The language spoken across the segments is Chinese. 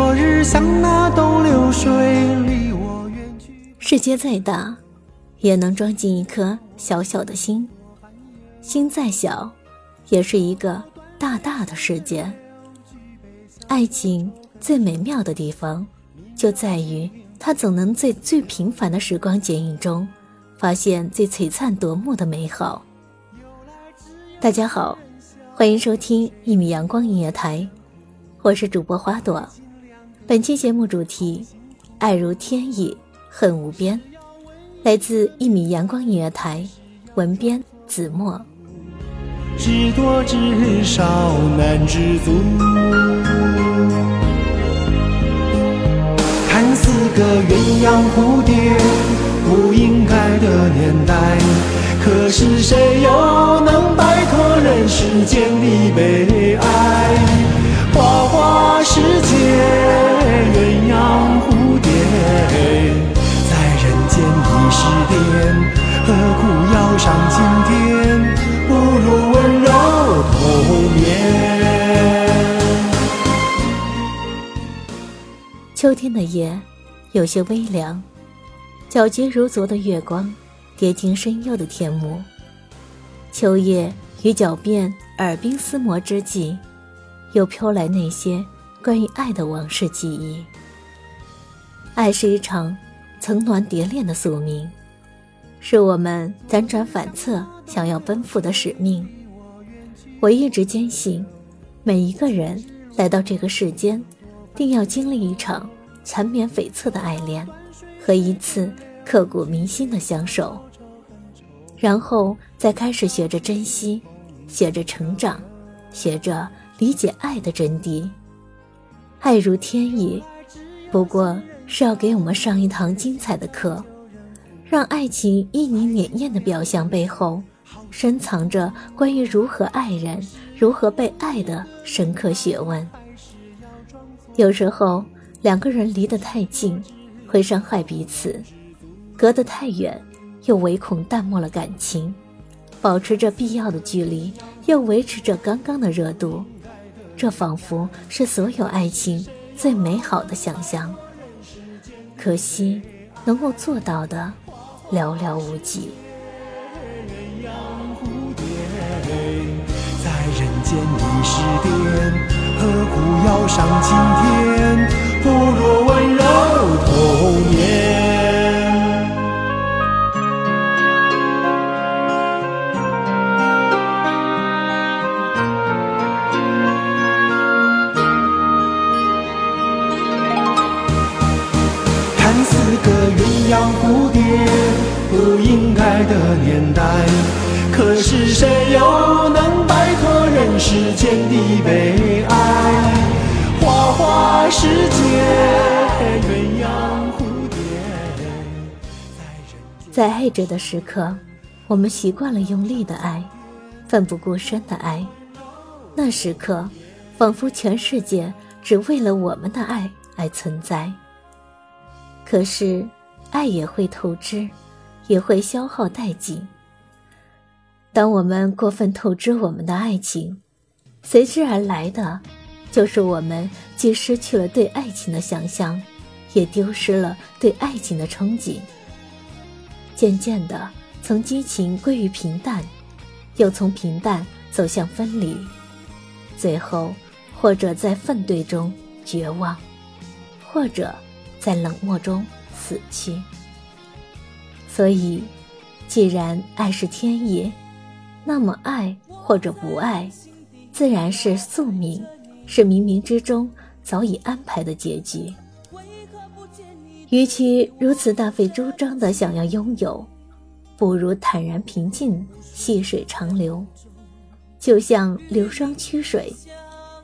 昨日像那东流水，离我远去。世界再大，也能装进一颗小小的心；心再小，也是一个大大的世界。爱情最美妙的地方，就在于它总能在最平凡的时光剪影中，发现最璀璨夺目的美好。大家好，欢迎收听一米阳光音乐台，我是主播花朵。本期节目主题：爱如天意，恨无边。来自一米阳光音乐台，文编子墨。知多知少难知足，看似个鸳鸯蝴蝶，不应该的年代。可是谁又能摆脱人世间的悲哀？花花世界，上青天？不如温柔童眠。秋天的夜有些微凉，皎洁如昨的月光跌进深幽的天幕。秋夜与狡辩耳鬓厮磨之际，又飘来那些关于爱的往事记忆。爱是一场层峦叠炼的宿命，是我们辗转反侧想要奔赴的使命。我一直坚信，每一个人来到这个世间，定要经历一场缠绵悱恻的爱恋，和一次刻骨铭心的相守，然后再开始学着珍惜，学着成长，学着理解爱的真谛。爱如天意，不过是要给我们上一堂精彩的课，让爱情旖旎潋滟的表象背后，深藏着关于如何爱人、如何被爱的深刻学问。有时候，两个人离得太近，会伤害彼此；隔得太远，又唯恐淡漠了感情。保持着必要的距离，又维持着刚刚的热度，这仿佛是所有爱情最美好的想象。可惜，能够做到的寥寥无几。鸳鸯蝴蝶，在人间已是癫，何苦要上青天？不若看似个鸳鸯蝴蝶，不应该的年代。可是谁又能摆脱人世间的悲哀？花花世界，鸳鸯蝴蝶，在人间。在爱着的时刻，我们习惯了用力的爱，奋不顾身的爱。那时刻，仿佛全世界只为了我们的爱而存在。可是，爱也会透支，也会消耗殆尽。当我们过分透支我们的爱情，随之而来的，就是我们既失去了对爱情的想象，也丢失了对爱情的憧憬。渐渐的，从激情归于平淡，又从平淡走向分离，最后，或者在愤怼中绝望，或者在冷漠中死去。所以，既然爱是天意，那么爱或者不爱。自然是宿命，是冥冥之中早已安排的结局。与其如此大费周章的想要拥有，不如坦然平静，细水长流。就像流觞曲水，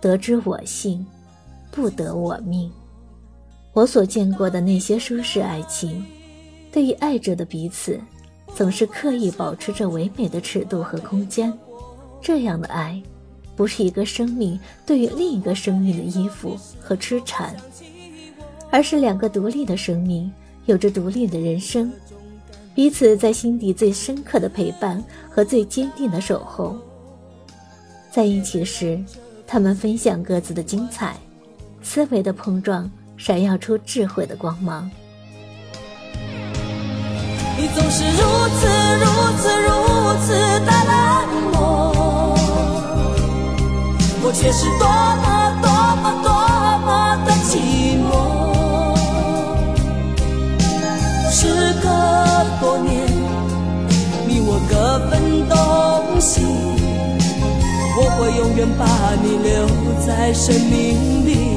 得之我幸，不得我命。我所见过的那些舒适爱情，对于爱着的彼此，总是刻意保持着唯美的尺度和空间。这样的爱。不是一个生命对于另一个生命的依附和痴缠，而是两个独立的生命，有着独立的人生，彼此在心底最深刻的陪伴和最坚定的守候。在一起时，他们分享各自的精彩，思维的碰撞，闪耀出智慧的光芒。你总是如此如此如此的冷漠。我却是多么多么多么的寂寞。时隔多年，你我各奔东西，我会永远把你留在生命里。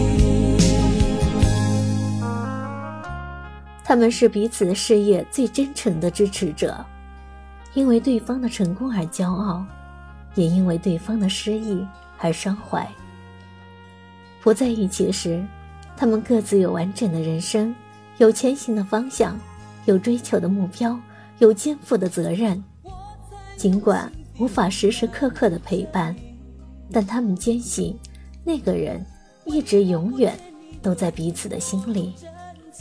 他们是彼此的事业最真诚的支持者，因为对方的成功而骄傲，也因为对方的失意。而伤怀。不在一起时，他们各自有完整的人生，有前行的方向，有追求的目标，有肩负的责任。尽管无法时时刻刻的陪伴，但他们坚信，那个人一直永远都在彼此的心里，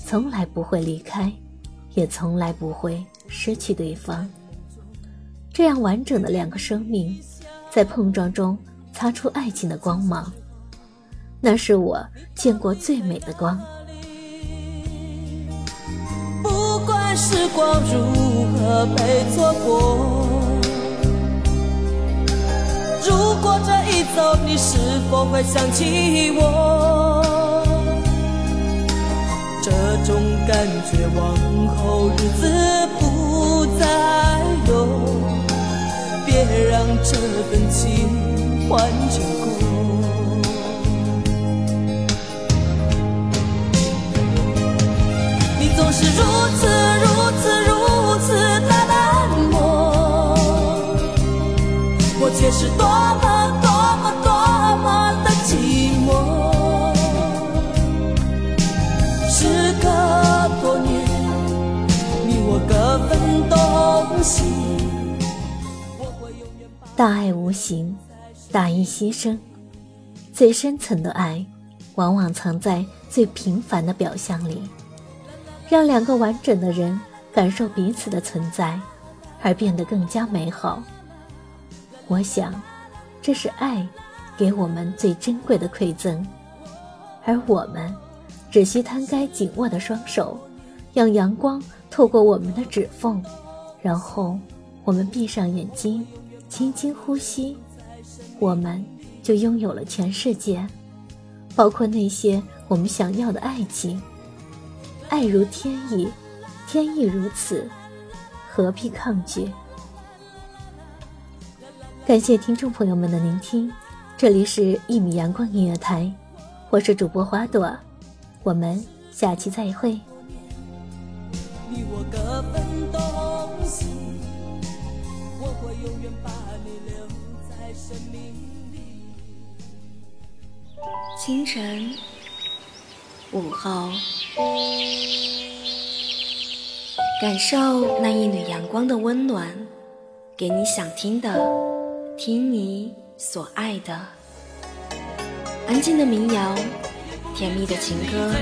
从来不会离开，也从来不会失去对方。这样完整的两个生命，在碰撞中。擦出爱情的光芒，那是我见过最美的光。不管时光如何被错过，如果这一走，你是否会想起我？这种感觉往后日子不再有，别让这份情。换成大爱无形。大义牺牲，最深层的爱，往往藏在最平凡的表象里，让两个完整的人感受彼此的存在，而变得更加美好。我想，这是爱给我们最珍贵的馈赠，而我们只需摊开紧握的双手，让阳光透过我们的指缝，然后我们闭上眼睛，轻轻呼吸。我们就拥有了全世界，包括那些我们想要的爱情。爱如天意，天意如此，何必抗拒？感谢听众朋友们的聆听，这里是《一米阳光音乐台》，我是主播花朵，我们下期再会。永远把你留在生命里。清晨，午后，感受那一缕阳光的温暖，给你想听的，听你所爱的。安静的民谣，甜蜜的情歌，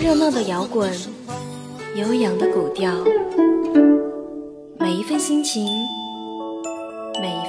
热闹的摇滚，悠扬的古调，每一份心情，